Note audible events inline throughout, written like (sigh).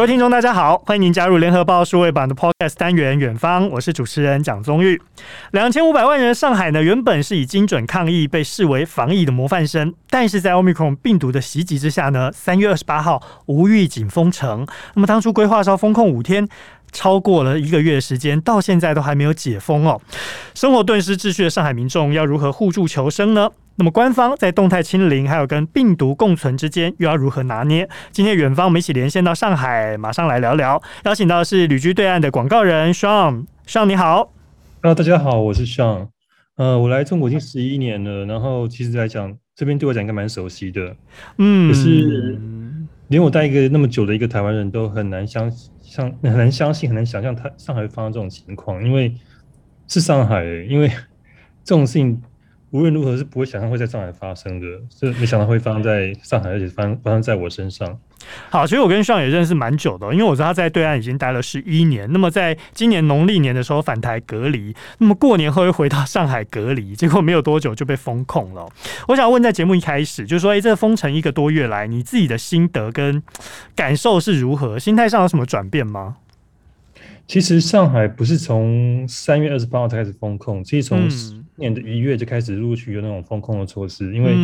各位听众，大家好，欢迎您加入联合报数位版的 Podcast 单元《远方》，我是主持人蒋宗玉。两千五百万人上海呢，原本是以精准抗疫被视为防疫的模范生，但是在 Omicron 病毒的袭击之下呢，三月二十八号无预警封城。那么当初规划是要封控五天。超过了一个月的时间，到现在都还没有解封哦。生活顿时秩序的上海民众要如何互助求生呢？那么官方在动态清零还有跟病毒共存之间又要如何拿捏？今天远方我们一起连线到上海，马上来聊聊。邀请到的是旅居对岸的广告人 Sean，Sean 你好。Hello，大家好，我是 Sean。呃，我来中国已经十一年了，然后其实来讲，这边对我讲应该蛮熟悉的。嗯，可是连我带一个那么久的一个台湾人都很难相信。很难相信，很难想象，他上海会发生这种情况，因为是上海，因为这种事情无论如何是不会想象会在上海发生的，是没想到会发生在上海，而且发生发生在我身上。好，其实我跟 Sean 也认识蛮久的，因为我知道他在对岸已经待了十一年。那么在今年农历年的时候返台隔离，那么过年后又回到上海隔离，(laughs) 结果没有多久就被封控了。我想问，在节目一开始就是说，哎，这封城一个多月来，你自己的心得跟感受是如何？心态上有什么转变吗？其实上海不是从三月二十八号才开始封控，其实从今年的一月就开始陆续有那种封控的措施。因为，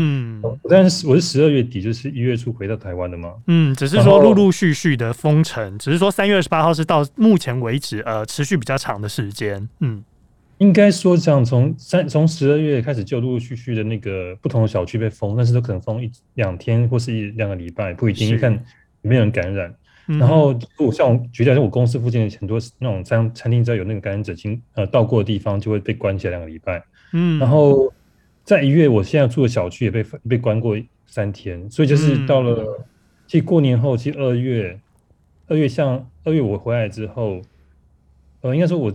但是我是十二月底，就是一月初回到台湾的嘛。嗯，只是说陆陆续续的封城，只是说三月二十八号是到目前为止呃持续比较长的时间。嗯，应该说这样，从三从十二月开始就陆陆续续的那个不同的小区被封，但是都可能封一两天或是一两个礼拜，不一定，你看有没有人感染。然后，我像我举例来说，我公司附近很多那种餐餐厅，只要有那个感染者经呃到过的地方，就会被关起来两个礼拜。嗯，然后在一月，我现在住的小区也被被关过三天。所以就是到了，其实过年后，其实二月，二月像二月我回来之后，呃，应该说我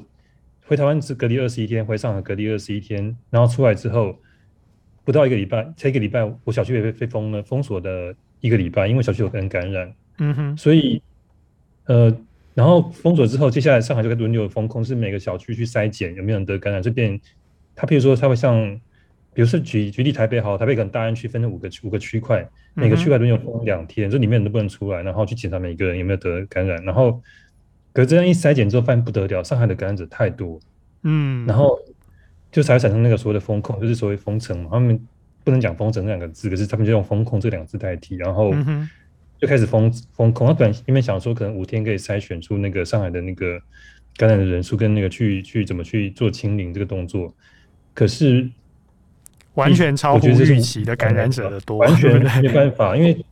回台湾只隔离二十一天，回上海隔离二十一天，然后出来之后不到一个礼拜，才一个礼拜，我小区也被被封了，封锁的一个礼拜，因为小区有人感染。嗯哼，所以，呃，然后封锁之后，接下来上海就开始轮流封控，是每个小区去筛检有没有人得感染。这边，他譬如说，他会像，比如说举举例台北好，台北可能大安区分成五个五个区块，每个区块都用封两天，这里面人都不能出来，然后去检查每个人有没有得感染。然后，可是这样一筛检之后，发现不得了，上海的感染者太多，嗯，然后就才会产生那个所谓的封控，就是所谓封城嘛。他们不能讲封城这两个字，可是他们就用封控这两个字代替，然后。就开始封封控，他本来因为想说可能五天可以筛选出那个上海的那个感染的人数跟那个去去怎么去做清零这个动作，可是完全超乎预期的感染者的多，完全没办法，因为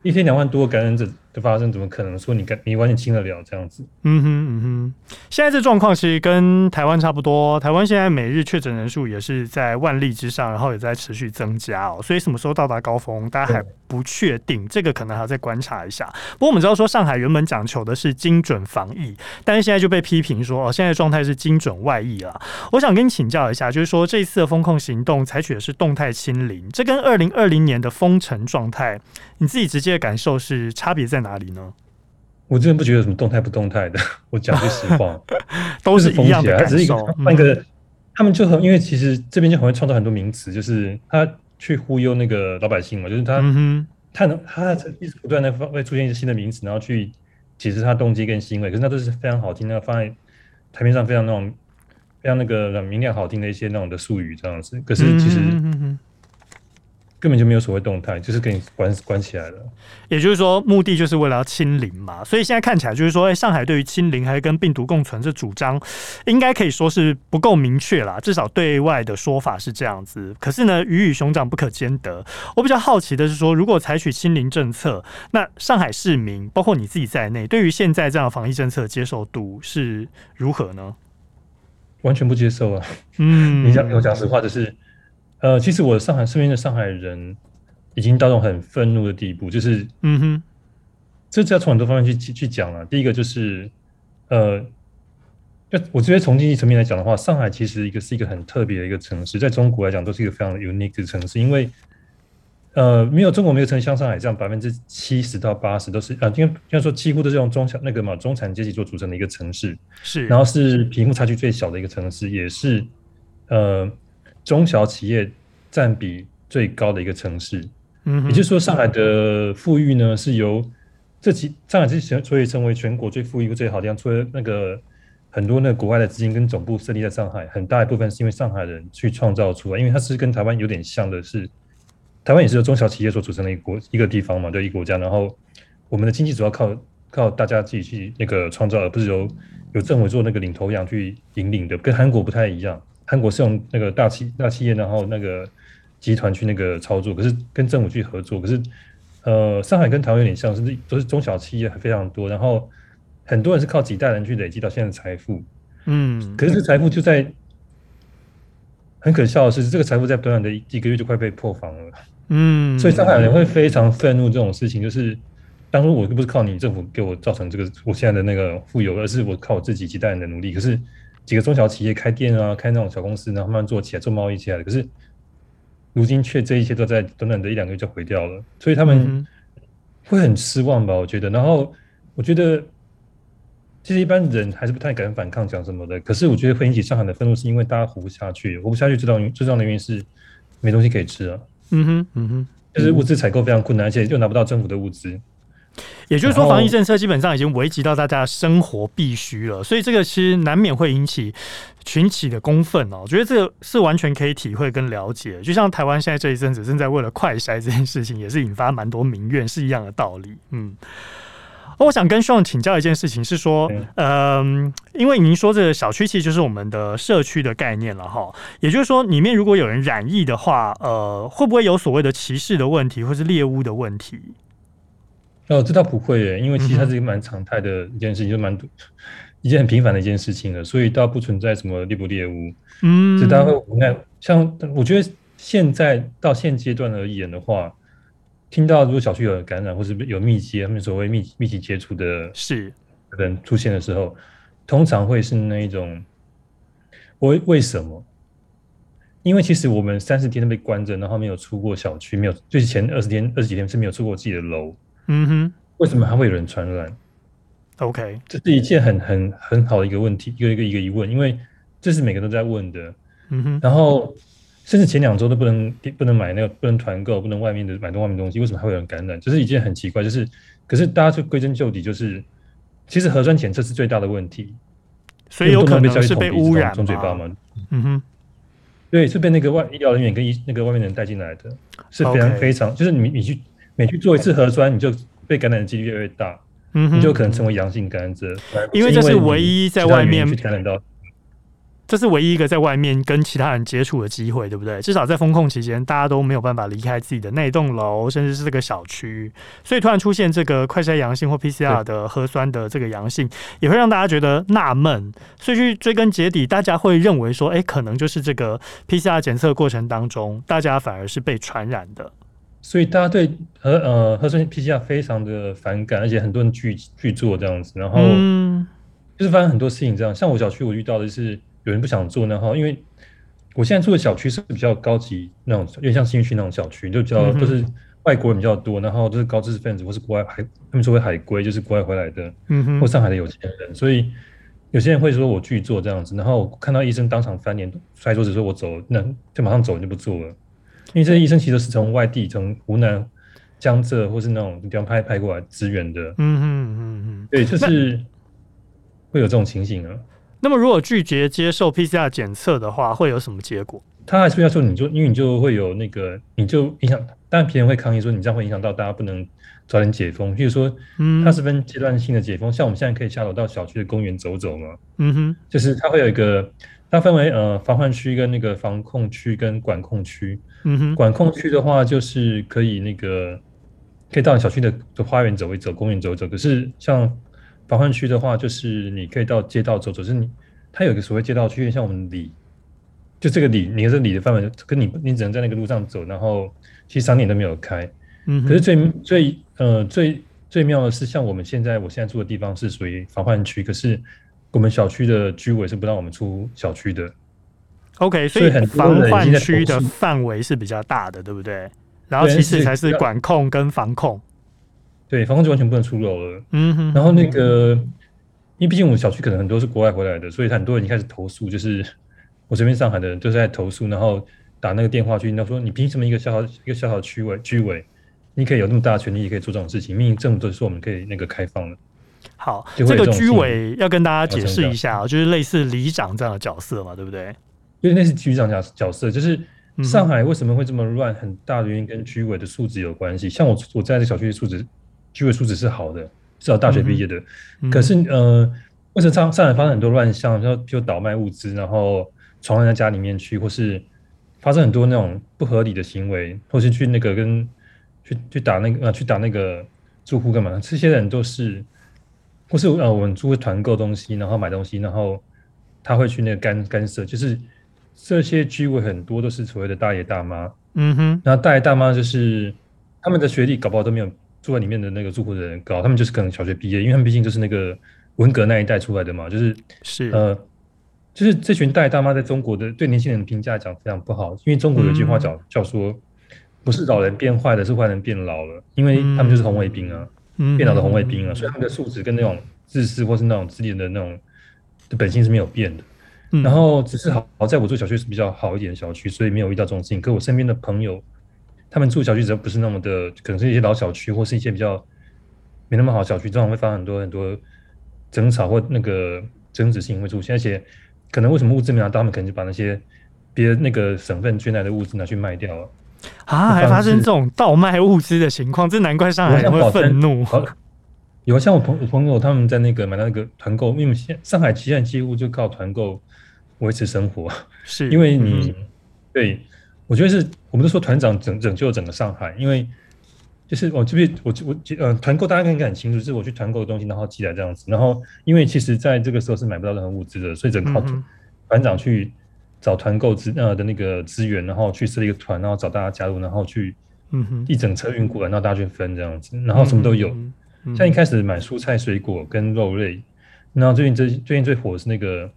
一天两万多感染者。发生怎么可能说你跟你完全清得了这样子？嗯哼嗯哼，现在这状况其实跟台湾差不多。台湾现在每日确诊人数也是在万例之上，然后也在持续增加哦。所以什么时候到达高峰，大家还不确定，这个可能还要再观察一下。不过我们知道说上海原本讲求的是精准防疫，但是现在就被批评说哦，现在状态是精准外溢了。我想跟你请教一下，就是说这一次的风控行动采取的是动态清零，这跟二零二零年的封城状态，你自己直接的感受是差别在哪？哪里呢？我真的不觉得有什么动态不动态的。(laughs) 我讲句实话，(laughs) 都是一样的感受。只是一个换个，嗯、他们就很因为其实这边就很会创造很多名词，就是他去忽悠那个老百姓嘛，就是他、嗯、他能他一直不断的会出现一些新的名词，然后去解释他动机跟行为。可是那都是非常好听的，放在台面上非常那种非常那个明亮好听的一些那种的术语这样子。可是其实。嗯哼根本就没有所谓动态，就是给你关关起来了。也就是说，目的就是为了要清零嘛。所以现在看起来就是说，哎，上海对于清零还是跟病毒共存这主张，应该可以说是不够明确啦。至少对外的说法是这样子。可是呢，鱼与熊掌不可兼得。我比较好奇的是说，如果采取清零政策，那上海市民，包括你自己在内，对于现在这样的防疫政策接受度是如何呢？完全不接受啊！嗯，你讲我讲实话就是。呃，其实我上海身边的上海人已经到这种很愤怒的地步，就是，嗯哼，这就要从很多方面去去讲了。第一个就是，呃，就我觉得从经济层面来讲的话，上海其实一个是一个很特别的一个城市，在中国来讲都是一个非常 unique 的城市，因为，呃，没有中国没有城市像上海这样百分之七十到八十都是啊，应该说几乎都是用中小那个嘛中产阶级做组成的一个城市，是，然后是贫富差距最小的一个城市，也是，呃。中小企业占比最高的一个城市，嗯，也就是说，上海的富裕呢是由这几上海之前所以成为全国最富裕、最好的地方，除了那个很多那个国外的资金跟总部设立在上海，很大一部分是因为上海人去创造出来，因为它是跟台湾有点像的是，台湾也是由中小企业所组成的一个国一个地方嘛，对一个国家，然后我们的经济主要靠靠大家自己去那个创造，而不是由由政府做那个领头羊去引领的，跟韩国不太一样，韩国是用那个大企大企业，然后那个集团去那个操作，可是跟政府去合作，可是。呃，上海跟台湾有点像，是都是中小企业非常多，然后很多人是靠几代人去累积到现在的财富，嗯，可是这财富就在很可笑的是，这个财富在短短的几个月就快被破防了，嗯，所以上海人会非常愤怒这种事情，就是当初我又不是靠你政府给我造成这个我现在的那个富有，而是我靠我自己几代人的努力，可是几个中小企业开店啊，开那种小公司，然后慢慢做起来，做贸易起来的，可是。如今却这一切都在短短的一两个月就毁掉了，所以他们会很失望吧？我觉得。然后我觉得，其实一般人还是不太敢反抗讲什么的。可是我觉得会引起上海的愤怒，是因为大家活不下去，活不下去，最重要最重要的原因是没东西可以吃啊。嗯哼，嗯哼，就是物资采购非常困难，而且又拿不到政府的物资。也就是说，防疫政策基本上已经危及到大家的生活必须了，所以这个其实难免会引起群起的公愤哦。我觉得这个是完全可以体会跟了解，就像台湾现在这一阵子正在为了快筛这件事情，也是引发蛮多民怨，是一样的道理。嗯，我想跟 Sean 请教一件事情，是说，嗯，因为您说这个小区其实就是我们的社区的概念了哈，也就是说，里面如果有人染疫的话，呃，会不会有所谓的歧视的问题，或是猎巫的问题？哦，这倒不会耶，因为其实它是一个蛮常态的一件事情，嗯、就蛮一件很平凡的一件事情了，所以倒不存在什么猎不猎物。嗯，这大家会无奈。像我觉得现在到现阶段而言的话，听到如果小区有感染或是有密集，他们所谓密密集接触的是人出现的时候，通常会是那一种，为为什么？因为其实我们三十天都被关着，然后没有出过小区，没有就是前二十天二十几天是没有出过自己的楼。嗯哼，为什么还会有人传染？OK，这是一件很很很好的一个问题，一个一个一个疑问，因为这是每个都在问的。嗯哼，然后甚至前两周都不能不能买那个不能团购，不能外面的买东外面东西，为什么还会有人感染？这是一件很奇怪，就是可是大家就归根究底，就是其实核酸检测是最大的问题，所以有可能是被污染从嘴巴吗？嗯哼，对，是被那个外医疗人员跟医那个外面的人带进来的，是非常非常，就是你你去。每去做一次核酸，你就被感染的几率越来越大，嗯，你就可能成为阳性感染者。因为这是唯一在外面感染到，这是唯一一个在外面跟其他人接触的机会，对不对？至少在封控期间，大家都没有办法离开自己的那栋楼，甚至是这个小区，所以突然出现这个快筛阳性或 PCR 的核酸的这个阳性，也会让大家觉得纳闷。所以去追根结底，大家会认为说，哎，可能就是这个 PCR 检测过程当中，大家反而是被传染的。所以大家对核呃核酸 PCR 非常的反感，而且很多人拒拒做这样子，然后就是发生很多事情这样。像我小区我遇到的是有人不想做，然后因为我现在住的小区是比较高级那种，有点像新区那种小区，就比较都是外国人比较多，然后都是高知识分子或是国外海他们说为海归，就是国外回来的，嗯或上海的有钱人，所以有些人会说我拒做这样子，然后看到医生当场翻脸摔桌子说我走，那就马上走，就不做了。因为这些医生其实是从外地，从湖南、江浙或是那种地方派派过来支援的。嗯嗯嗯嗯，对，就是会有这种情形啊。那么，如果拒绝接受 PCR 检测的话，会有什么结果？他还是要说，你就因为你就会有那个，你就影响。当然，别人会抗议说，你这样会影响到大家，不能早点解封。譬如说，嗯，它是分阶段性的解封，像我们现在可以下楼到小区的公园走走嘛。嗯哼，就是它会有一个。它分为呃防范区跟那个防控区跟管控区。嗯哼，管控区的话就是可以那个可以到你小区的的花园走一走，公园走一走。可是像防范区的话，就是你可以到街道走走。就是你它有一个所谓街道区，像我们里，就这个里，你这里的范围，跟你你只能在那个路上走，然后其实商店都没有开。嗯，可是最最呃最最妙的是，像我们现在我现在住的地方是属于防范区，可是。我们小区的居委是不让我们出小区的。OK，所以防范区的范围是比较大的，对不对？然后其实才是管控跟防控。对，防控就完全不能出楼了。嗯哼。然后那个，因为毕竟我们小区可能很多是国外回来的，所以很多人已经开始投诉，就是 (laughs) 我这边上海的人都是在投诉，然后打那个电话去，那说你凭什么一个小小一个小小区委居委，你可以有那么大的权利，也可以做这种事情。明明政府都说我们可以那个开放的。好，这，个居委要跟大家解释一下，就是类似里长这样的角色嘛，对不对？因为那是局长角角色，就是上海为什么会这么乱，很大的原因跟居委的素质有关系。像我我在这小区的素质，居委素质是好的，至少大学毕业的。嗯、可是呃，为什么上上海发生很多乱象，就就倒卖物资，然后闯到人家家里面去，或是发生很多那种不合理的行为，或是去那个跟去去打那个呃去打那个住户干嘛？这些人都是。或是呃，我们租会团购东西，然后买东西，然后他会去那个干干涉，就是这些居委很多都是所谓的大爷大妈，嗯哼，然后大爷大妈就是他们的学历搞不好都没有住在里面的那个住户的人高，他们就是可能小学毕业，因为他们毕竟就是那个文革那一代出来的嘛，就是是。呃，就是这群大爷大妈在中国的对年轻人评价讲非常不好，因为中国有句话叫、嗯、叫说，不是老人变坏了，是坏人变老了，因为他们就是红卫兵啊。变老的红卫兵啊，所以他们的素质跟那种自私或是那种自恋的那种的本性是没有变的。然后只是好好在我住小区是比较好一点的小区，所以没有遇到这种事情。可我身边的朋友，他们住小区只要不是那么的，可能是一些老小区或是一些比较没那么好小区，这种会发生很多很多争吵或那个争执性会出现。而且可能为什么物资没拿到，他们可能就把那些别的那个省份捐来的物资拿去卖掉了。啊，还发生这种倒卖物资的情况，这难怪上海人会愤怒。有啊，像我朋朋友他们在那个买到那个团购，因为现上海现在几乎就靠团购维持生活，是因为你、嗯、对，我觉得是我们都说团长拯拯救整个上海，因为就是我这边我我呃团购大家应该很清楚，就是我去团购的东西，然后寄来这样子，然后因为其实在这个时候是买不到任何物资的，所以只能靠团长去。找团购资呃的那个资源，然后去设立一个团，然后找大家加入，然后去一整车运过来，然后大家去分这样子，然后什么都有。像一开始买蔬菜水果跟肉类，然后最近最最近最火的是那个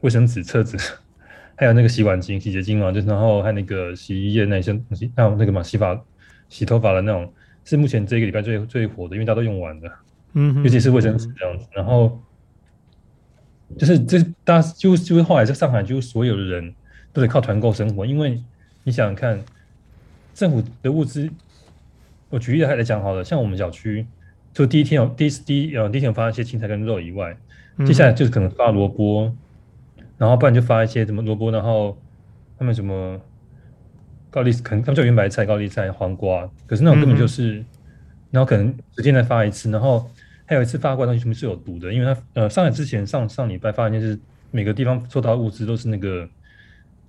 卫生纸、厕纸，(laughs) 还有那个洗碗巾、洗洁精嘛，就是然后还有那个洗衣液那些东西，还有那个嘛洗发、洗头发的那种，是目前这个礼拜最最火的，因为大家都用完了。嗯，尤其是卫生纸这样子，然后。就是这大家就就是后来在上海，就所有的人都得靠团购生活，因为你想想看，政府的物资，我举例来讲好了，像我们小区，就第一天有第一第一呃第一天有发一些青菜跟肉以外，接下来就是可能发萝卜，然后不然就发一些什么萝卜，然后他们什么高丽可能他们叫圆白菜、高丽菜、黄瓜，可是那种根本就是，然后可能时间再发一次，然后。还有一次发过来东西，全部是有毒的？因为他呃，上海之前上上礼拜发现就是每个地方收到物资都是那个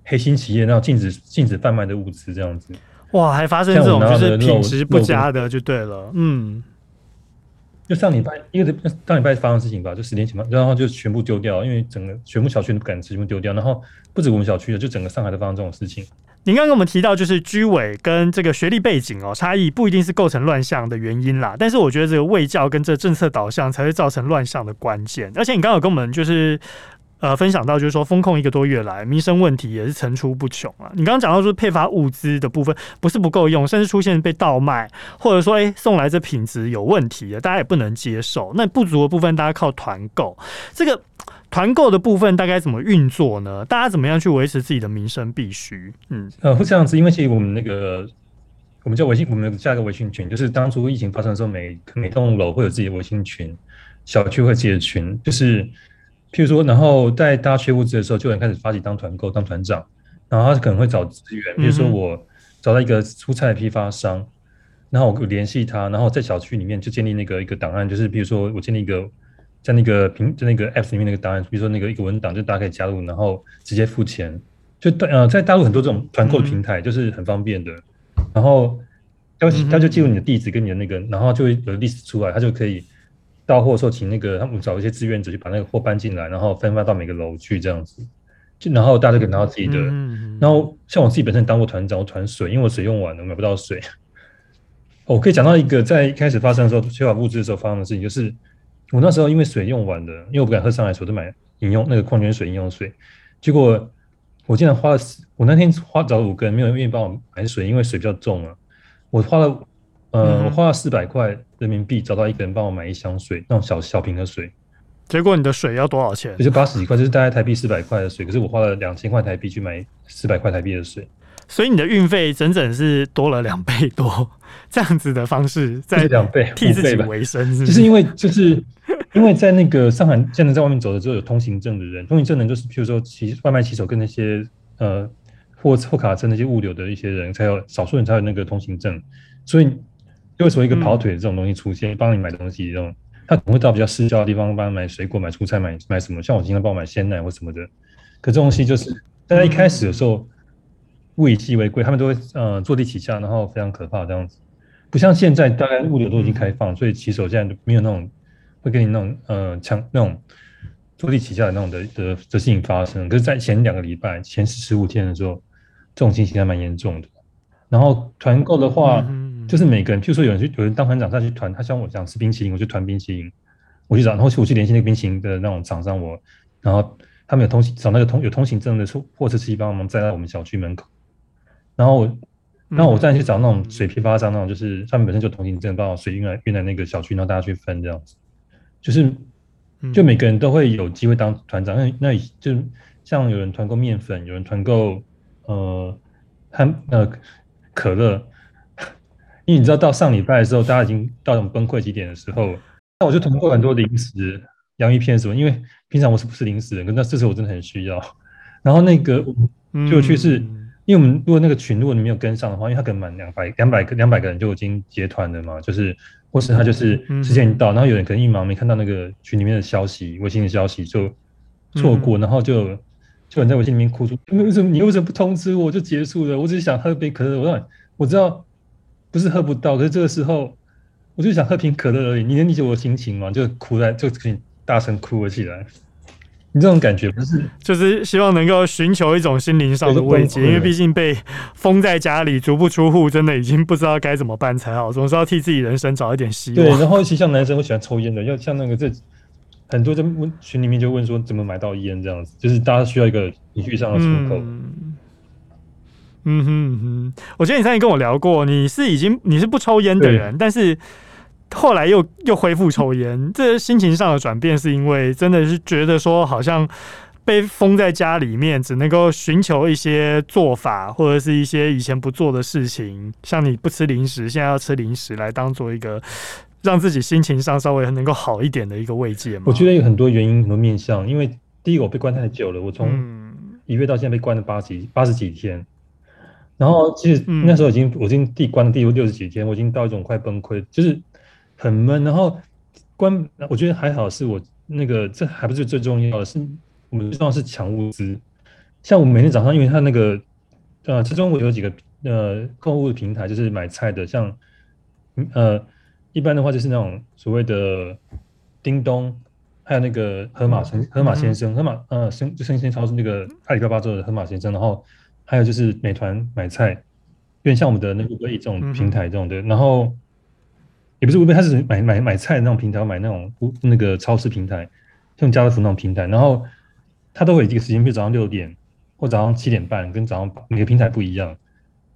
黑心企业，然后禁止禁止贩卖的物资这样子。哇，还发生这种就是品质不佳的，就对了。嗯，就上礼拜一个上礼拜发生事情吧，就十天前吧，然后就全部丢掉，因为整个全部小区都不敢吃，全部丢掉。然后不止我们小区的，就整个上海都发生这种事情。您刚刚跟我们提到，就是居委跟这个学历背景哦差异不一定是构成乱象的原因啦，但是我觉得这个卫教跟这政策导向才会造成乱象的关键。而且你刚刚有跟我们就是呃分享到，就是说风控一个多月来，民生问题也是层出不穷啊。你刚刚讲到说配发物资的部分不是不够用，甚至出现被盗卖，或者说诶、送来这品质有问题的，大家也不能接受。那不足的部分，大家靠团购这个。团购的部分大概怎么运作呢？大家怎么样去维持自己的民生必须？嗯，呃，会这样子，因为其实我们那个，我们叫微信，我们加一个微信群，就是当初疫情发生的时候，每每栋楼会有自己的微信群，小区会自己的群，就是譬如说，然后在大家缺物资的时候，就有人开始发起当团购、当团长，然后他可能会找资源，比如说我找到一个蔬菜批发商，然后我联系他，然后在小区里面就建立那个一个档案，就是比如说我建立一个。在那个平，在那个 App 里面那个档案，比如说那个一个文档，就大家可以加入，然后直接付钱。就呃，在大陆很多这种团购的平台，就是很方便的。然后他他就记录你的地址跟你的那个，然后就会有 list 出来，他就可以到货的时候请那个他们找一些志愿者去把那个货搬进来，然后分发到每个楼去这样子。就然后大家就可以拿到自己的。然后像我自己本身当过团长，我团水，因为我水用完了，我买不到水。我可以讲到一个在一开始发生的时候缺乏物资的时候发生的事情，就是。我那时候因为水用完了，因为我不敢喝上海水，我就买饮用那个矿泉水饮用水。结果我竟然花了，我那天花找五个人没有人愿意帮我买水，因为水比较重啊。我花了，呃，我花了四百块人民币找到一个人帮我买一箱水，那种小小瓶的水。结果你的水要多少钱？就是八十几块，就是大概台币四百块的水。可是我花了两千块台币去买四百块台币的水，所以你的运费整整是多了两倍多。这样子的方式在两倍替自己维生是是？就是因为就是因为在那个上海现在在外面走的时候有通行证的人，(laughs) 通行证人就是譬如说骑外卖骑手跟那些呃货货卡车那些物流的一些人，才有少数人才有那个通行证，所以为什么一个跑腿的这种东西出现，帮、嗯、你买东西这种，他可能会到比较市郊的地方帮你买水果、买蔬菜、买买什么，像我经常帮我买鲜奶或什么的，可这东西就是大家一开始的时候。物以稀为贵，他们都会呃坐地起价，然后非常可怕这样子，不像现在大概物流都已经开放，所以骑手现在没有那种会给你那种呃抢那种坐地起价的那种的的的事情发生。可是，在前两个礼拜前十五天的时候，这种情形还蛮严重的。然后团购的话，就是每个人，譬如说有人去有人当团长，他去团，他像我想吃冰淇淋，我就团冰淇淋，我去找，然后我去联系那个冰淇淋的那种厂商，我然后他们有通行找那个通有通行证的货车司机帮忙载到我们小区门口。然后，然后我再去找那种水批发商，那种就是他们本身就通行证，把水运来运来那个小区，然后大家去分这样子，就是，就每个人都会有机会当团长。那那就像有人团购面粉，有人团购呃，他呃可乐，(laughs) 因为你知道到上礼拜的时候，大家已经到那种崩溃极点的时候，那我就团购很多零食、洋芋片什么，因为平常我是不吃零食的，可是那这次我真的很需要。然后那个就去是。因为我们如果那个群如果你没有跟上的话，因为他可能满两百两百个两百个人就已经结团了嘛，就是或是他就是时间一到，然后有人可能一忙没看到那个群里面的消息，微信的消息就错过，然后就就有人在微信里面哭出，为什么你为什么不通知我就结束了？我只是想喝杯可乐，我让我知道不是喝不到，可是这个时候我就想喝瓶可乐而已，你能理解我的心情吗？就哭在就可以大声哭了起来。你这种感觉不是，就是希望能够寻求一种心灵上的慰藉，因为毕竟被封在家里，足不出户，真的已经不知道该怎么办才好。总是要替自己人生找一点希望。对，然后其实像男生会喜欢抽烟的，要像那个这很多在问群里面就问说怎么买到烟这样子，就是大家需要一个情绪上的出口。嗯，嗯哼嗯哼，我觉得你上次跟我聊过，你是已经你是不抽烟的人，但是。后来又又恢复抽烟，这心情上的转变是因为真的是觉得说好像被封在家里面，只能够寻求一些做法或者是一些以前不做的事情，像你不吃零食，现在要吃零食来当做一个 (laughs) 让自己心情上稍微能够好一点的一个慰藉嘛。我觉得有很多原因，很多面向，因为第一个我被关太久了，我从一月到现在被关了八几八十几天，然后其实那时候已经我已经第关了第六十几天，我已经到一种快崩溃，就是。很闷，然后关，我觉得还好，是我那个这还不是最重要的，是我们最重要是抢物资。像我们每天早上，因为他那个呃，其中我有几个呃购物的平台，就是买菜的，像呃一般的话就是那种所谓的叮咚，还有那个盒马生盒马先生，盒马呃生就生鲜超市那个阿里巴巴做的盒马先生，然后还有就是美团买菜，有点像我们的那个这种平台这种的，然后。也不是微信，他是买买买菜的那种平台，买那种那个超市平台，像家乐福那种平台，然后他都会有一个时间，比如早上六点或早上七点半，跟早上每个平台不一样。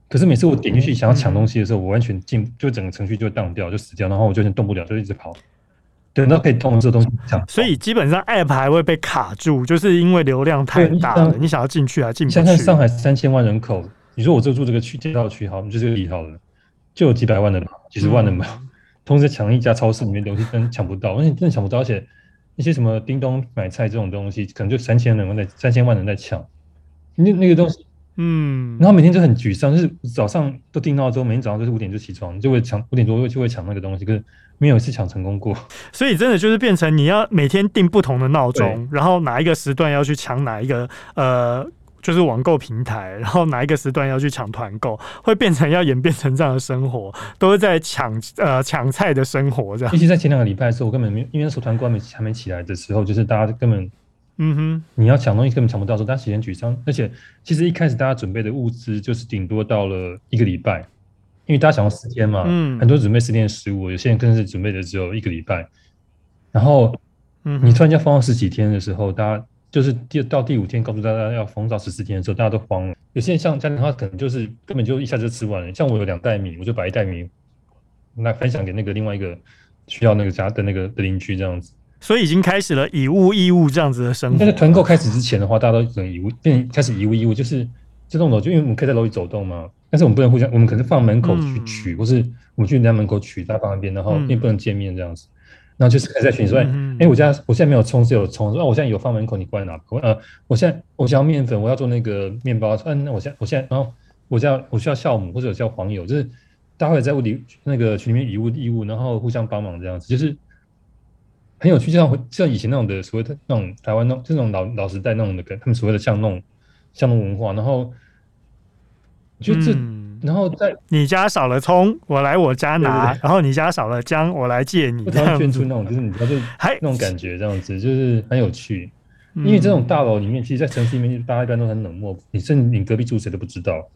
可是每次我点进去想要抢东西的时候，我完全进就整个程序就会当掉，就死掉，然后我就动不了，就一直跑。对，那可以动的这个东西抢，所以基本上 App 还会被卡住，就是因为流量太大了，你想要进去还进不去。像在上海三千万人口，你说我就住这个区街道区，好，就这个里好了，就有几百万的，几十万的嘛。嗯同时抢一家超市里面东西，真抢不到，而且真的抢不到，而且那些什么叮咚买菜这种东西，可能就三千人在三千万人在抢，那那个东西，嗯，然后每天就很沮丧，就是早上都定闹钟，每天早上都是五点就起床，就会抢五点多就会抢那个东西，可是没有一次抢成功过。所以真的就是变成你要每天定不同的闹钟，然后哪一个时段要去抢哪一个呃。就是网购平台，然后哪一个时段要去抢团购，会变成要演变成这样的生活，都是在抢呃抢菜的生活这样。尤其在前两个礼拜的时候，我根本没因为那时候团购还没还没起来的时候，就是大家根本嗯哼，你要抢东西根本抢不到的时候，大家其实很沮丧。而且其实一开始大家准备的物资就是顶多到了一个礼拜，因为大家想要十天嘛，嗯，很多准备十天的食物，有些人更是准备的只有一个礼拜。然后你突然间放到十几天的时候，大家。就是第到第五天告诉大家要封到十四天的时候，大家都慌了。有些人像家庭的话，可能就是根本就一下子就吃完了。像我有两袋米，我就把一袋米那分享给那个另外一个需要那个家的那个的邻居这样子。所以已经开始了以物易物这样子的生活。但是团购开始之前的话，大家都很以物变开始以物易物，就是这栋楼就因为我们可以在楼里走动嘛，但是我们不能互相，我们可能放门口去取，嗯、或是我们去人家门口取，大家放那边，然后并不能见面这样子。嗯、然后就是还在群说，哎、嗯欸，我家我现在没有葱，只有葱。说、啊、我现在有放门口，你过来拿。呃，我现在我想要面粉，我要做那个面包。嗯、啊，那我现在我现在，然后我需要我需要酵母或者叫黄油，就是大家会在屋里那个群里面以物易物，然后互相帮忙这样子，就是。很有趣，就像像以前那种的所谓的那种台湾那种这种老老时代那种的，跟他们所谓的像那种像那种文化，然后就这，嗯、然后在你家少了葱，我来我家拿，对对对，然后你家少了姜，我来借你，他们圈出那种就是你知道就那种感觉，这样子就是很有趣。因为这种大楼里面，其实，在城市里面，大家一般都很冷漠，你甚至你隔壁住谁都不知道，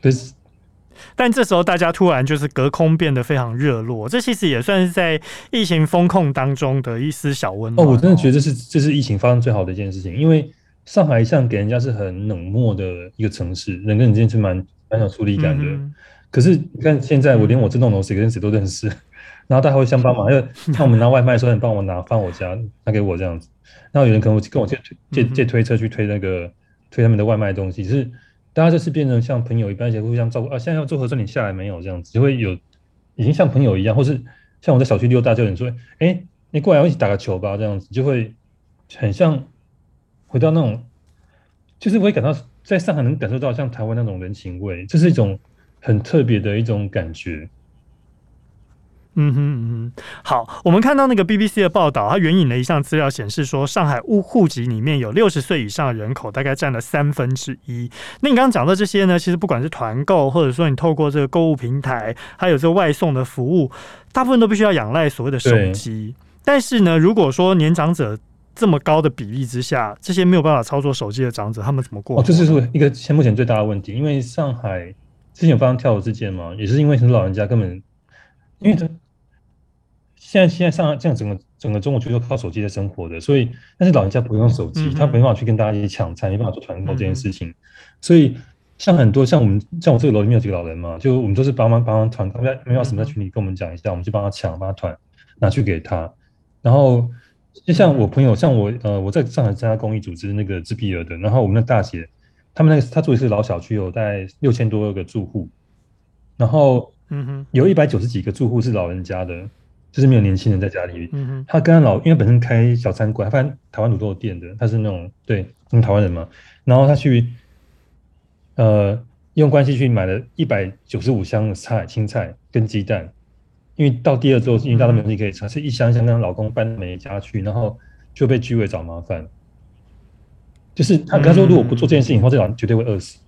可是。但这时候大家突然就是隔空变得非常热络，这其实也算是在疫情风控当中的一丝小温暖。哦，我真的觉得这是这是疫情发生最好的一件事情，因为上海一向给人家是很冷漠的一个城市，人跟人之间是蛮蛮有疏离感的。嗯、可是你看现在，我连我这栋楼谁跟谁都认识，嗯、然后大家会相帮忙，因为像我们拿外卖的时候，你帮我拿放我家，拿给我这样子。然后有人可能跟我借借借推车去推那个推他们的外卖的东西，就是。大家就是变成像朋友一般，而且互相照顾啊。现在要做核酸，你下来没有？这样子就会有，已经像朋友一样，或是像我在小区溜达，就有人说：“哎、欸，你过来，我一起打个球吧。”这样子就会很像回到那种，就是我会感到在上海能感受到像台湾那种人情味，这是一种很特别的一种感觉。嗯哼嗯哼，好，我们看到那个 BBC 的报道，它援引了一项资料显示说，上海户户籍里面有六十岁以上的人口，大概占了三分之一。那你刚刚讲到这些呢，其实不管是团购，或者说你透过这个购物平台，还有这个外送的服务，大部分都必须要仰赖所谓的手机。但是呢，如果说年长者这么高的比例之下，这些没有办法操作手机的长者，他们怎么过？哦，这是一个现目前最大的问题，因为上海之前有发生跳楼事件嘛，也是因为很多老人家根本因为这。现在现在上这样整个整个中国就是靠手机在生活的，所以但是老人家不用手机，嗯、他没办法去跟大家一起抢菜，没办法做团购这件事情。嗯、所以像很多像我们像我这个楼里面有几个老人嘛，就我们都是帮忙帮忙团购，没没有什么在群里跟我们讲一下，我们就帮他抢，帮他团拿去给他。然后就像我朋友，像我呃我在上海参加公益组织那个自闭儿的，然后我们的大姐，他们那个他住的是老小区，有大概六千多个住户，然后嗯哼，有一百九十几个住户是老人家的。就是没有年轻人在家里，嗯、哼。他跟他老，因为本身开小餐馆，他发现台湾卤肉店的，他是那种对，嗯，台湾人嘛，然后他去，呃，用关系去买了一百九十五箱的菜，青菜跟鸡蛋，因为到第二周，因为大家没有东西可以吃，是一箱一箱跟老公搬每一家去，然后就被居委找麻烦，就是他跟他说，如果不做这件事情的话，这老人绝对会饿死。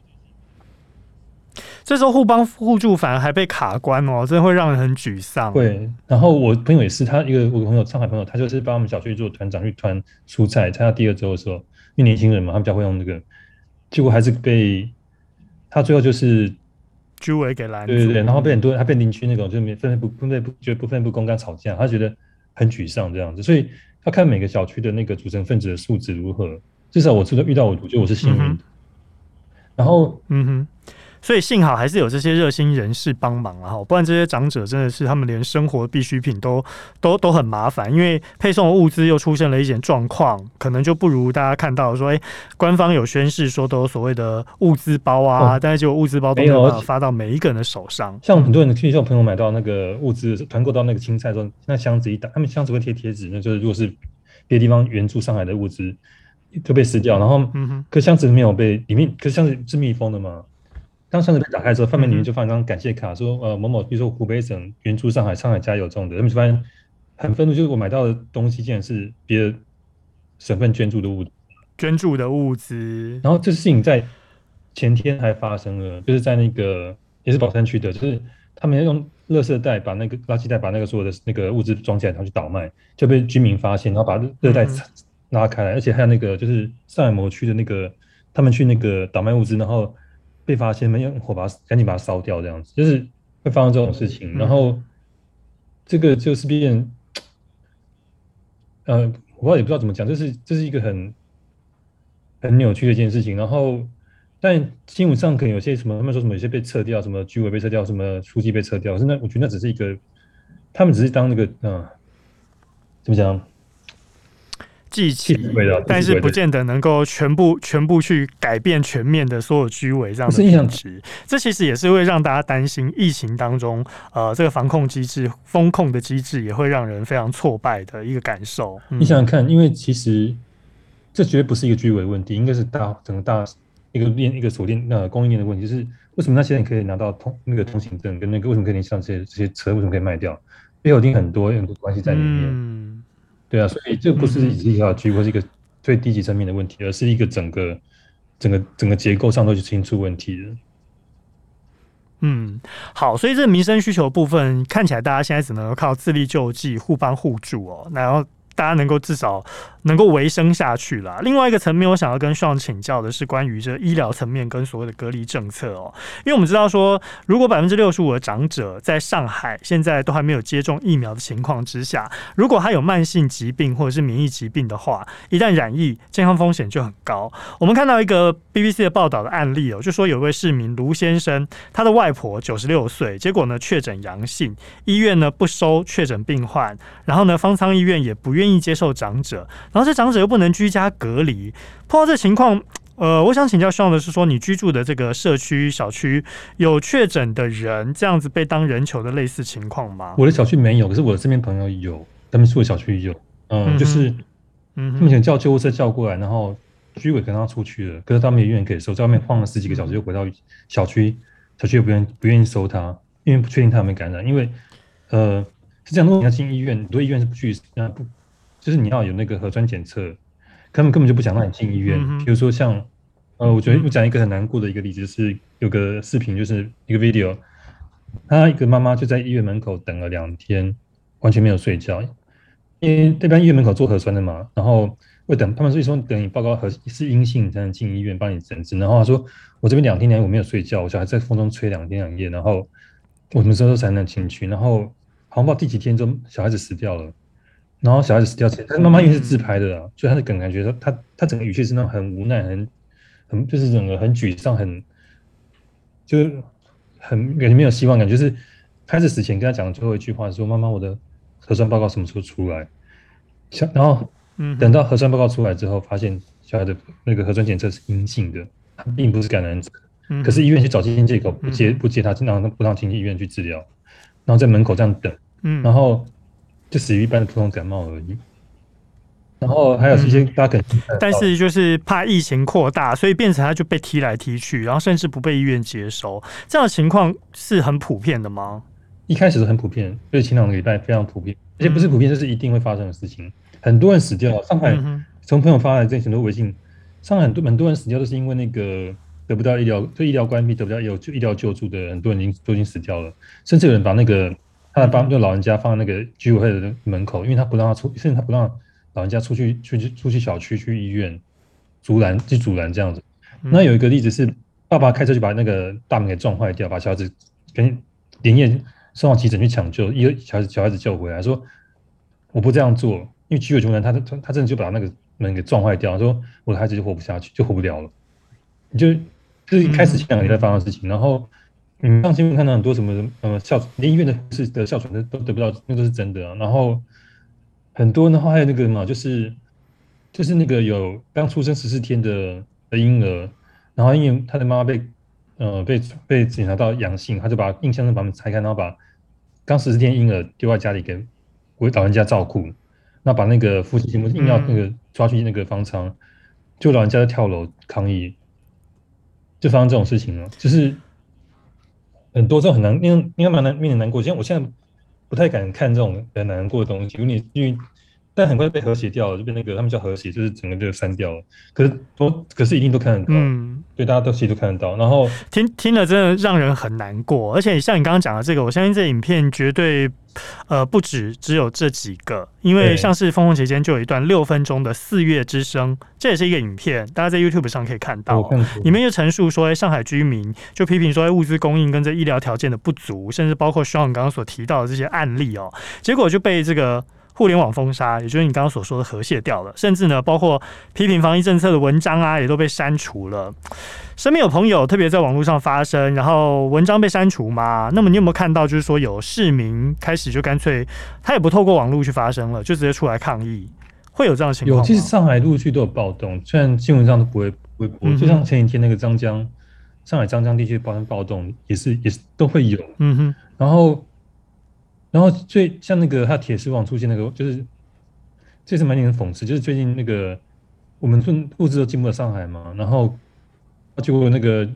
这时候互帮互助反而还被卡关哦，真的会让人很沮丧。对，然后我朋友也是，他一个我朋友上海朋友，他就是帮我们小区做团长去团蔬菜，他第二周的时候，因为年轻人嘛，他们比较会用那个，结果还是被他最后就是居委给拦。对对对，然后被很多人他被邻居那种就是分配不分配不觉得不分不公，跟他吵架，他觉得很沮丧这样子，所以他看每个小区的那个组成分子的素质如何，至少我知道遇到我，我觉得我是幸运的。嗯、然后，嗯哼。所以幸好还是有这些热心人士帮忙啊，不然这些长者真的是他们连生活必需品都都都很麻烦，因为配送的物资又出现了一点状况，可能就不如大家看到说，哎，官方有宣示说都有所谓的物资包啊，哦、但是结果物资包都没有办法发到每一个人的手上。像很多人，听说朋友买到那个物资团购到那个青菜之后，那箱子一打，他们箱子会贴贴纸，那就是如果是别的地方援助上海的物资就被撕掉，然后，嗯哼，可箱子没有被里面，可箱子是密封的嘛。当箱子被打开之后，饭面里面就放一张感谢卡，说呃某某，比如说湖北省援助上海，上海加油这种的。他们就发现很愤怒，就是我买到的东西竟然是别的省份捐助的物，捐助的物资。然后这事情在前天还发生了，就是在那个也是宝山区的，就是他们要用垃圾袋把那个垃圾袋把那个所有的那个物资装起来，然后去倒卖，就被居民发现，然后把垃圾袋拉开来，而且还有那个就是上海某区的那个他们去那个倒卖物资，然后。被发现，没有火把赶紧把它烧掉，这样子就是会发生这种事情。然后这个就是变，呃，我也不知道怎么讲，这是这是一个很很扭曲的一件事情。然后，但新闻上可能有些什么，他们说什么有些被撤掉，什么居委被撤掉，什么书记被撤掉，是那我觉得那只是一个，他们只是当那个，嗯、呃，怎么讲？祭旗，但是不见得能够全部全部去改变全面的所有居委这样的品质。这其实也是会让大家担心，疫情当中，呃，这个防控机制、风控的机制也会让人非常挫败的一个感受。嗯、你想想看，因为其实这绝对不是一个居委问题，应该是大整个大一个链一个锁链呃供应链的问题。就是为什么那些人可以拿到通那个通行证，跟那个为什么可以上这些这些车，为什么可以卖掉？背后一定很多很多关系在里面。嗯对啊，所以这不是一条区或是一个最低级层面的问题，嗯、而是一个整个、整个、整个结构上都是清楚问题的。嗯，好，所以这个民生需求部分看起来，大家现在只能靠自力救济、互帮互助哦，然后。大家能够至少能够维生下去啦。另外一个层面，我想要跟 Sean 请教的是关于这医疗层面跟所谓的隔离政策哦。因为我们知道说，如果百分之六十五的长者在上海现在都还没有接种疫苗的情况之下，如果他有慢性疾病或者是免疫疾病的话，一旦染疫，健康风险就很高。我们看到一个 BBC 的报道的案例哦，就说有位市民卢先生，他的外婆九十六岁，结果呢确诊阳性，医院呢不收确诊病患，然后呢方舱医院也不愿意。接受长者，然后这长者又不能居家隔离，碰到这情况，呃，我想请教 Sean 的是说，你居住的这个社区小区有确诊的人，这样子被当人球的类似情况吗？我的小区没有，可是我的身边朋友有，他们住的小区有，嗯，嗯就是，嗯，他们想叫救护车叫过来，然后居委跟他出去了，可是他们医院可以收，在外面晃了十几个小时，又回到小区，小区又不愿不愿意收他，因为不确定他有没有感染，因为，呃，是这样，如果你要进医院，很多医院是不去，啊不。就是你要有那个核酸检测，他们根本就不想让你进医院。比如说像，呃，我觉得我讲一个很难过的一个例子，是有个视频，就是一个 video，他一个妈妈就在医院门口等了两天，完全没有睡觉，因为这边医院门口做核酸的嘛，然后会等他们所以说等你报告核是阴性才能进医院帮你诊治。然后他说我这边两天两夜我没有睡觉，我小孩在风中吹两天两夜，然后我什么时候才能进去？然后好像不知道第几天就小孩子死掉了。然后小孩子死掉前，但是妈妈因为是自拍的啊，所以他的梗感觉他他整个语气是那种很无奈、很很就是整个很沮丧、很就是很感觉没有希望感，就是孩子死前跟他讲的最后一句话说：“妈妈，我的核酸报告什么时候出来？”小然后等到核酸报告出来之后，发现小孩的那个核酸检测是阴性的，他并不是感染者。可是医院去找这些借口不接不接他，经常不让进医院去治疗，然后在门口这样等，然后。就死于一般的普通感冒而已，然后还有一些大家可能、嗯，但是就是怕疫情扩大，所以变成他就被踢来踢去，然后甚至不被医院接收，这样的情况是很普遍的吗？一开始是很普遍，就是前两个礼拜非常普遍，而且不是普遍，就是一定会发生的事情。嗯、很多人死掉，上海从朋友发来这很多微信，上海很多很多人死掉都是因为那个得不到医疗，就医疗关闭得不到有就医疗救助的很多人已经都已经死掉了，甚至有人把那个。他帮就老人家放在那个居委会的门口，因为他不让他出，甚至他不让老人家出去，出去出去小区去医院，阻拦去阻拦这样子。那有一个例子是，爸爸开车就把那个大门给撞坏掉，把小孩子跟连夜送到急诊去抢救，一小孩子小孩子救回来，说我不这样做，因为居委穷人，他他他真的就把那个门给撞坏掉，说我的孩子就活不下去，就活不了了。你就就是一开始前两个礼拜发生的事情，然后。你们上新闻看到很多什么呃哮喘连医院的是的哮喘都得不到，那都是真的啊。然后很多，然后还有那个嘛，就是就是那个有刚出生十四天的的婴儿，然后因为他的妈妈被呃被被检查到阳性，他就把印象证把门拆开，然后把刚十四天婴儿丢在家里给为老人家照顾，那把那个夫妻硬要那个抓去那个方舱，就老人家在跳楼抗议，就发生这种事情了，就是。很多这种很难，应该应该蛮难，令人难过。像我现在不太敢看这种很难过的东西，因为你因为但很快被和谐掉了，就被那个他们叫和谐，就是整个就删掉了。可是都可是一定都看得到，嗯，对，大家都其实都看得到。然后听听了真的让人很难过，而且像你刚刚讲的这个，我相信这影片绝对。呃，不止只有这几个，因为像是封控期间就有一段六分钟的四月之声，这也是一个影片，大家在 YouTube 上可以看到，里面就陈述说，上海居民就批评说，物资供应跟这医疗条件的不足，甚至包括 Sean 刚刚所提到的这些案例哦，结果就被这个。互联网封杀，也就是你刚刚所说的和谐掉了，甚至呢，包括批评防疫政策的文章啊，也都被删除了。身边有朋友特别在网络上发声，然后文章被删除嘛？那么你有没有看到，就是说有市民开始就干脆他也不透过网络去发声了，就直接出来抗议，会有这样的情况？有，其实上海陆续都有暴动，虽然新闻上都不会不会播，嗯、就像前几天那个张江，上海张江地区发生暴动，也是也是都会有。嗯哼。然后，然后最像那个他铁丝网出现那个，就是这是蛮令人讽刺，就是最近那个我们物资都进不了上海嘛，然后结果那个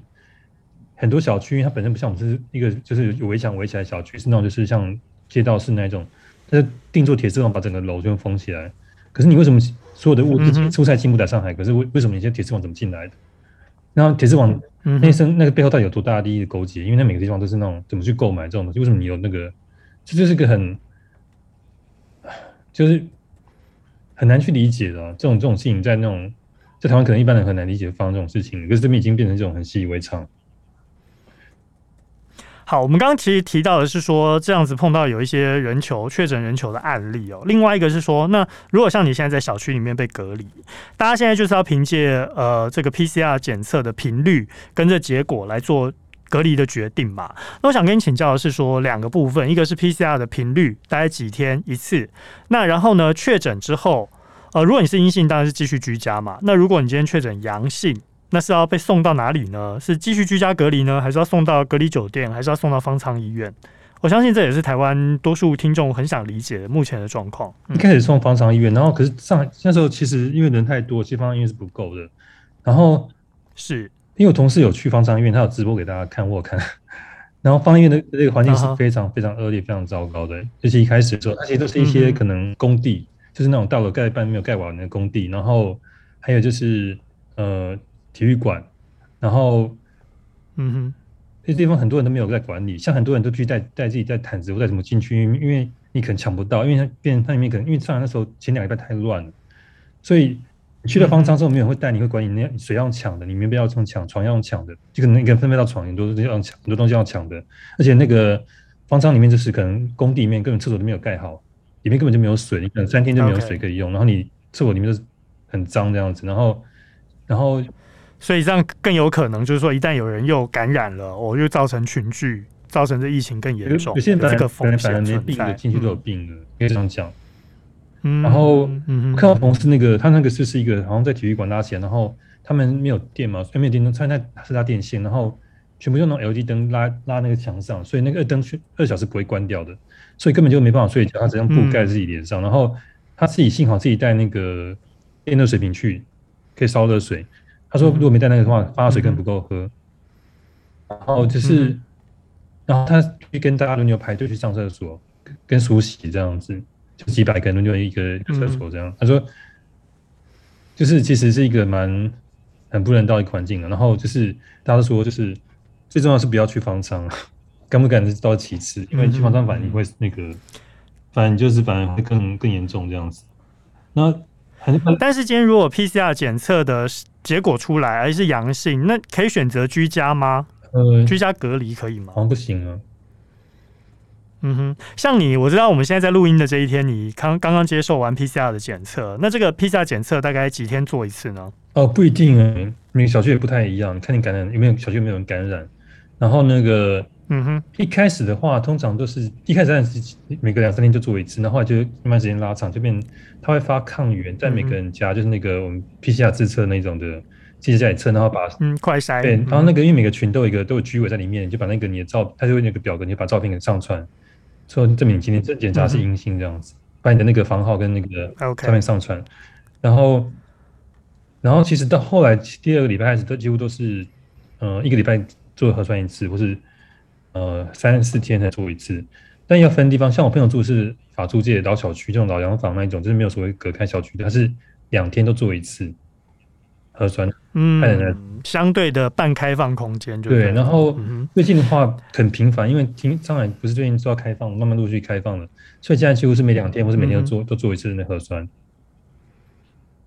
很多小区，它本身不像我们是一个就是有围墙围起来小区，是那种就是像街道式那种，它就定做铁丝网把整个楼就封起来。可是你为什么所有的物资蔬菜进不来上海？可是为为什么你现在铁丝网怎么进来的？然后铁丝网那是那个背后到底有多大的利益的勾结？因为那每个地方都是那种怎么去购买这种东西？为什么你有那个？这就是个很，就是很难去理解的、啊、这种这种事情，在那种在台湾可能一般人很难理解发生这种事情，可是这边已经变成这种很习以为常。好，我们刚刚其实提到的是说，这样子碰到有一些人球确诊人球的案例哦。另外一个是说，那如果像你现在在小区里面被隔离，大家现在就是要凭借呃这个 PCR 检测的频率跟这结果来做隔离的决定嘛。那我想跟你请教的是说，两个部分，一个是 PCR 的频率大概几天一次，那然后呢确诊之后，呃如果你是阴性，当然是继续居家嘛。那如果你今天确诊阳性，那是要被送到哪里呢？是继续居家隔离呢，还是要送到隔离酒店，还是要送到方舱医院？我相信这也是台湾多数听众很想理解的目前的状况。一开始送方舱医院，然后可是上海那时候其实因为人太多，其实方舱医院是不够的。然后是因为我同事有去方舱医院，他有直播给大家看，我有看。(laughs) 然后方舱医院的这个环境是非常非常恶劣、非常糟糕的。就是一开始的时候，那些都是一些可能工地，就是那种大楼盖一半没有盖完的工地。然后还有就是呃。体育馆，然后，嗯哼，那地方很多人都没有在管理，像很多人都去带带自己带毯子或带什么进去，因为你可能抢不到，因为它变它里面可能因为上来那时候前两个礼拜太乱了，所以你去了方舱之后，没有人会带你会管你，那水要抢的，里面不要这么抢，床要抢的，就可能一个人分配到床，很多东西要抢，很多东西要抢的，而且那个方舱里面就是可能工地里面根本厕所都没有盖好，里面根本就没有水，你可能三天就没有水可以用，然后你厕所里面都是很脏这样子，然后，然后。所以这样更有可能，就是说，一旦有人又感染了，哦，又造成群聚，造成这疫情更严重。有些这个风险存在。病的进去都有病了，可以这样讲。嗯，然后看到同事那个，他那个是是一个好像在体育馆拉起来，然后他们没有电嘛，没有电灯，他那是拉电线，然后全部用那种 LED 灯拉拉那个墙上，所以那个灯是二小时不会关掉的，所以根本就没办法睡觉，他只用布盖在自己脸上，然后他自己幸好自己带那个电热水瓶去，可以烧热水。他说：“如果没带那个的话，发水根本不够喝。然后就是，然后他去跟大家轮流排队去上厕所，跟梳洗这样子，就几百个人就一个厕所这样。他说，就是其实是一个蛮很不人道的环境。然后就是大家都说，就是最重要是不要去方舱，敢不敢是到其次，因为去方舱反而你会那个，反正就是反而会更更严重这样子。那但是今天如果 PCR 检测的。”结果出来而是阳性，那可以选择居家吗？呃，居家隔离可以吗？好像不行啊。嗯哼，像你，我知道我们现在在录音的这一天，你刚刚刚接受完 PCR 的检测，那这个 PCR 检测大概几天做一次呢？哦，不一定啊，每个小区也不太一样，看你感染有没有小区有没有人感染，然后那个。嗯哼，一开始的话，通常都是一开始是每隔两三天就做一次，然后，就慢慢时间拉长，就变它会发抗原在每个人家，嗯、就是那个我们 PCR 自测那种的，自己在家里测，然后把嗯快筛对，然后那个因为每个群都有一个都有居委在里面，就把那个你的照，他就会那个表格，你就把照片给上传，说证明你今天这检查是阴性这样子，嗯、把你的那个房号跟那个照片上传.然后然后其实到后来第二个礼拜开始都几乎都是，呃一个礼拜做核酸一次，或是。呃，三四天才做一次，但要分地方。像我朋友住的是法租界老小区，这种老洋房那一种，就是没有所谓隔开小区的，他是两天都做一次核酸。嗯，相对的半开放空间就对。然后最近的话很频繁，因为听上海不是最近说要开放，慢慢陆续开放了，所以现在几乎是每两天或是每天都做、嗯、都做一次那核酸。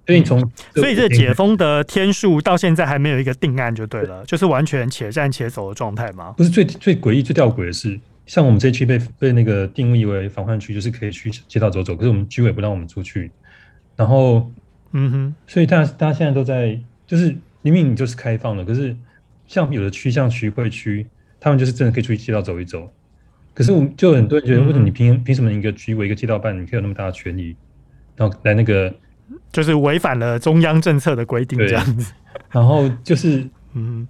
所以从所以这解封的天数到现在还没有一个定案就对了，就是完全且战且走的状态吗？不是最最诡异、最吊诡的是，像我们这区被被那个定义为防范区，就是可以去街道走走，可是我们居委不让我们出去。然后，嗯哼，所以大家大家现在都在，就是明明你就是开放的，可是像有的区，像徐汇区，他们就是真的可以出去街道走一走。可是我们就很多人觉得，为什么你凭凭什么一个居委一个街道办，你可以有那么大的权利，然后来那个？就是违反了中央政策的规定这样子。然后就是，嗯，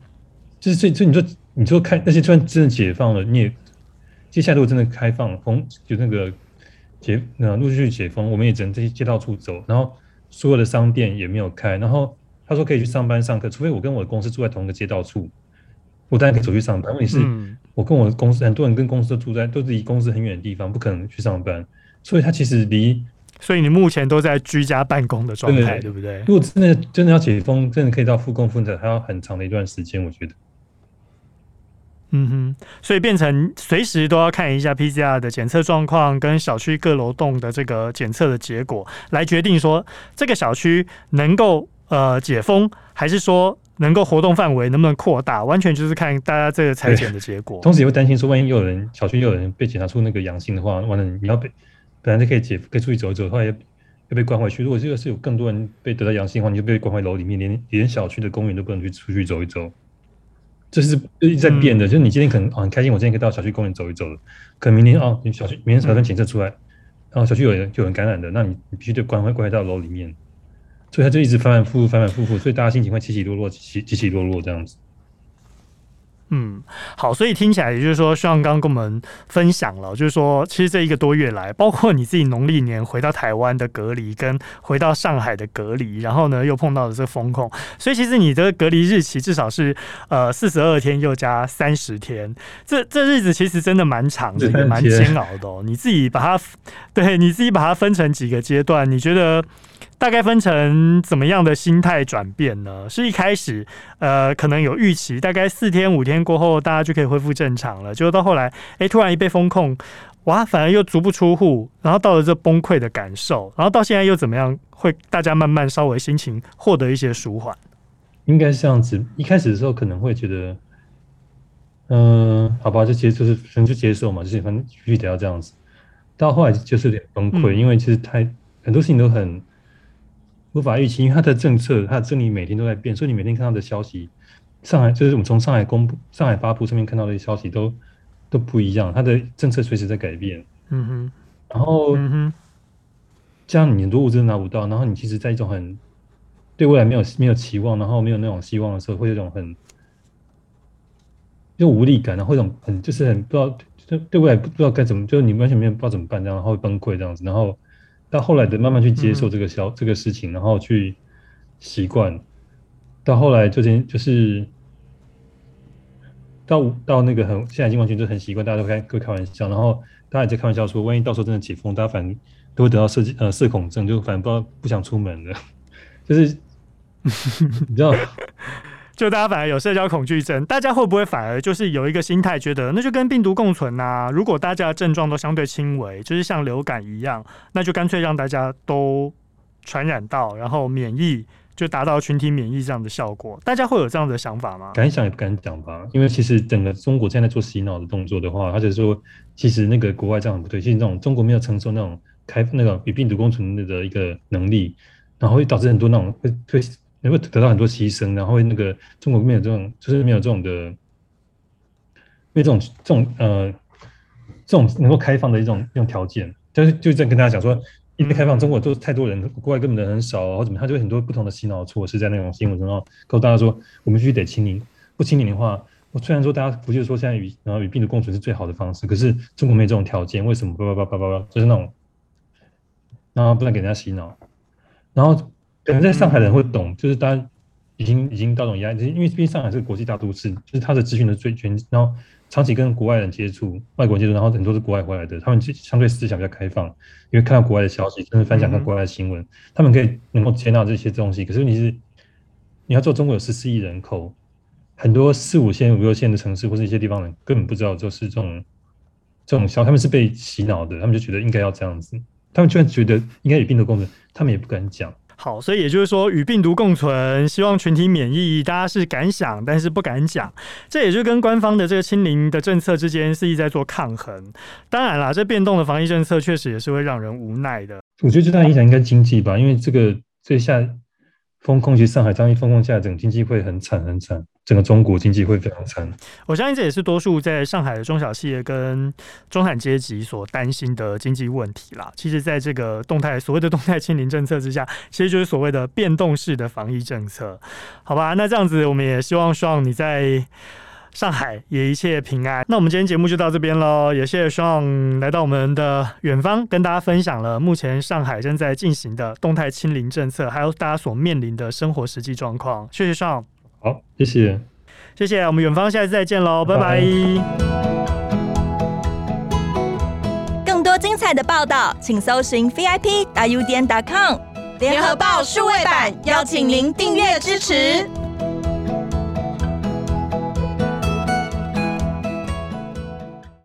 就是所以，所以你说，你说开那些突然真的解放了，你也接下来如果真的开放封，就那个解，那陆续解封，我们也只能这些街道处走，然后所有的商店也没有开，然后他说可以去上班上课，除非我跟我的公司住在同一个街道处，我当然可以走去上班。问题是，我跟我的公司很多人跟公司都住在都是离公司很远的地方，不可能去上班，所以他其实离。所以你目前都在居家办公的状态，对，对不对？如果真的真的要解封，真的可以到复工复产，还要很长的一段时间，我觉得。嗯哼，所以变成随时都要看一下 PCR 的检测状况，跟小区各楼栋的这个检测的结果，来决定说这个小区能够呃解封，还是说能够活动范围能不能扩大，完全就是看大家这个采检的结果。同时也会担心说，万一又有人小区又有人被检查出那个阳性的话，完了你要被。本来就可以解，可以出去走一走，后来又又被关回去。如果这个是有更多人被得到阳性的话，你就被关回楼里面，连连小区的公园都不能去出去走一走。这是一直在变的，嗯、就是你今天可能很开心，我今天可以到小区公园走一走了。可能明天哦，你小区明天才份检测出来，然后小区有人就有人感染的，那你你必须得关回关回到楼里面。所以他就一直反反复复，反反复复，所以大家心情会起起落落，起起起落落这样子。嗯，好，所以听起来也就是说，像刚刚跟我们分享了，就是说，其实这一个多月来，包括你自己农历年回到台湾的隔离，跟回到上海的隔离，然后呢又碰到了这个封控，所以其实你的隔离日期至少是呃四十二天又加三十天，这这日子其实真的蛮长的，蛮煎熬的哦。你自己把它，对，你自己把它分成几个阶段，你觉得？大概分成怎么样的心态转变呢？是一开始，呃，可能有预期，大概四天五天过后，大家就可以恢复正常了。结果到后来，哎，突然一被封控，哇，反而又足不出户，然后到了这崩溃的感受，然后到现在又怎么样？会大家慢慢稍微心情获得一些舒缓。应该是这样子。一开始的时候可能会觉得，嗯、呃，好吧，就接就是反正就接受嘛，就是反正必须得要这样子。到后来就是有点崩溃，嗯、因为其实太很多事情都很。无法预期，因为它的政策，它的政令每天都在变，所以你每天看到的消息，上海就是我们从上海公布、上海发布上面看到的消息都都不一样，它的政策随时在改变。嗯哼，然后，嗯哼，这样你很多物资都拿不到，然后你其实在一种很对未来没有没有期望，然后没有那种希望的时候，会有一种很就无力感，然后一种很就是很不知道，就对未来不知道该怎么，就是你完全没有不知道怎么办，这样然后会崩溃这样子，然后。到后来的慢慢去接受这个消、嗯、这个事情，然后去习惯。到后来就先就是到到那个很现在已经完全就很习惯，大家都开会开玩笑，然后大家也在开玩笑说，万一到时候真的解封，大家反正都会得到社呃社恐症，就反正不知道不想出门了，(laughs) 就是你知道。就大家反而有社交恐惧症，大家会不会反而就是有一个心态，觉得那就跟病毒共存呐、啊？如果大家的症状都相对轻微，就是像流感一样，那就干脆让大家都传染到，然后免疫就达到群体免疫这样的效果。大家会有这样的想法吗？敢想也不敢讲吧，因为其实整个中国现在做洗脑的动作的话，或者说其实那个国外这样很不对，其实那种中国没有承受那种开那个与病毒共存的一个能力，然后会导致很多那种会会。也会得到很多牺牲，然后那个中国没有这种，就是没有这种的，没有这种这种呃这种能够开放的一种一种条件，就是就在跟大家讲说，一开放中国都太多人，国外根本人很少，或者怎么，他就很多不同的洗脑措施在那种新闻中，告诉大家说，我们必须得清零，不清零的话，我虽然说大家不就是说现在与然后与病毒共存是最好的方式，可是中国没有这种条件，为什么？叭叭叭叭叭，就是那种，然后不能给人家洗脑，然后。可能在上海的人会懂，就是大家已经已经到这种压力，因为毕竟上海是国际大都市，就是他的资讯的最全，然后长期跟国外人接触，外国人接触，然后很多是国外回来的，他们相对思想比较开放，因为看到国外的消息，甚至分享看国外的新闻，他们可以能够接纳这些东西。可是你是你要做中国有十四亿人口，很多四五线、五六线的城市或是一些地方人根本不知道，就是这种这种消，他们是被洗脑的，他们就觉得应该要这样子，他们居然觉得应该有病毒共存，他们也不敢讲。好，所以也就是说，与病毒共存，希望群体免疫，大家是敢想，但是不敢讲。这也就跟官方的这个清零的政策之间是一在做抗衡。当然啦，这变动的防疫政策确实也是会让人无奈的。我觉得最大影响应该经济吧，因为这个这下封控，其实上海这样一封控下来，整个经济会很惨很惨。整个中国经济会非常惨。我相信这也是多数在上海的中小企业跟中产阶级所担心的经济问题啦。其实，在这个动态所谓的动态清零政策之下，其实就是所谓的变动式的防疫政策，好吧？那这样子，我们也希望希望你在上海也一切平安。那我们今天节目就到这边喽，也谢谢双来到我们的远方，跟大家分享了目前上海正在进行的动态清零政策，还有大家所面临的生活实际状况。谢谢双。好，谢谢，谢谢，我们远方下次再见喽，拜拜。更多精彩的报道，请搜寻 VIP 大 U 点 com 联合报数位版，邀请您订阅支持。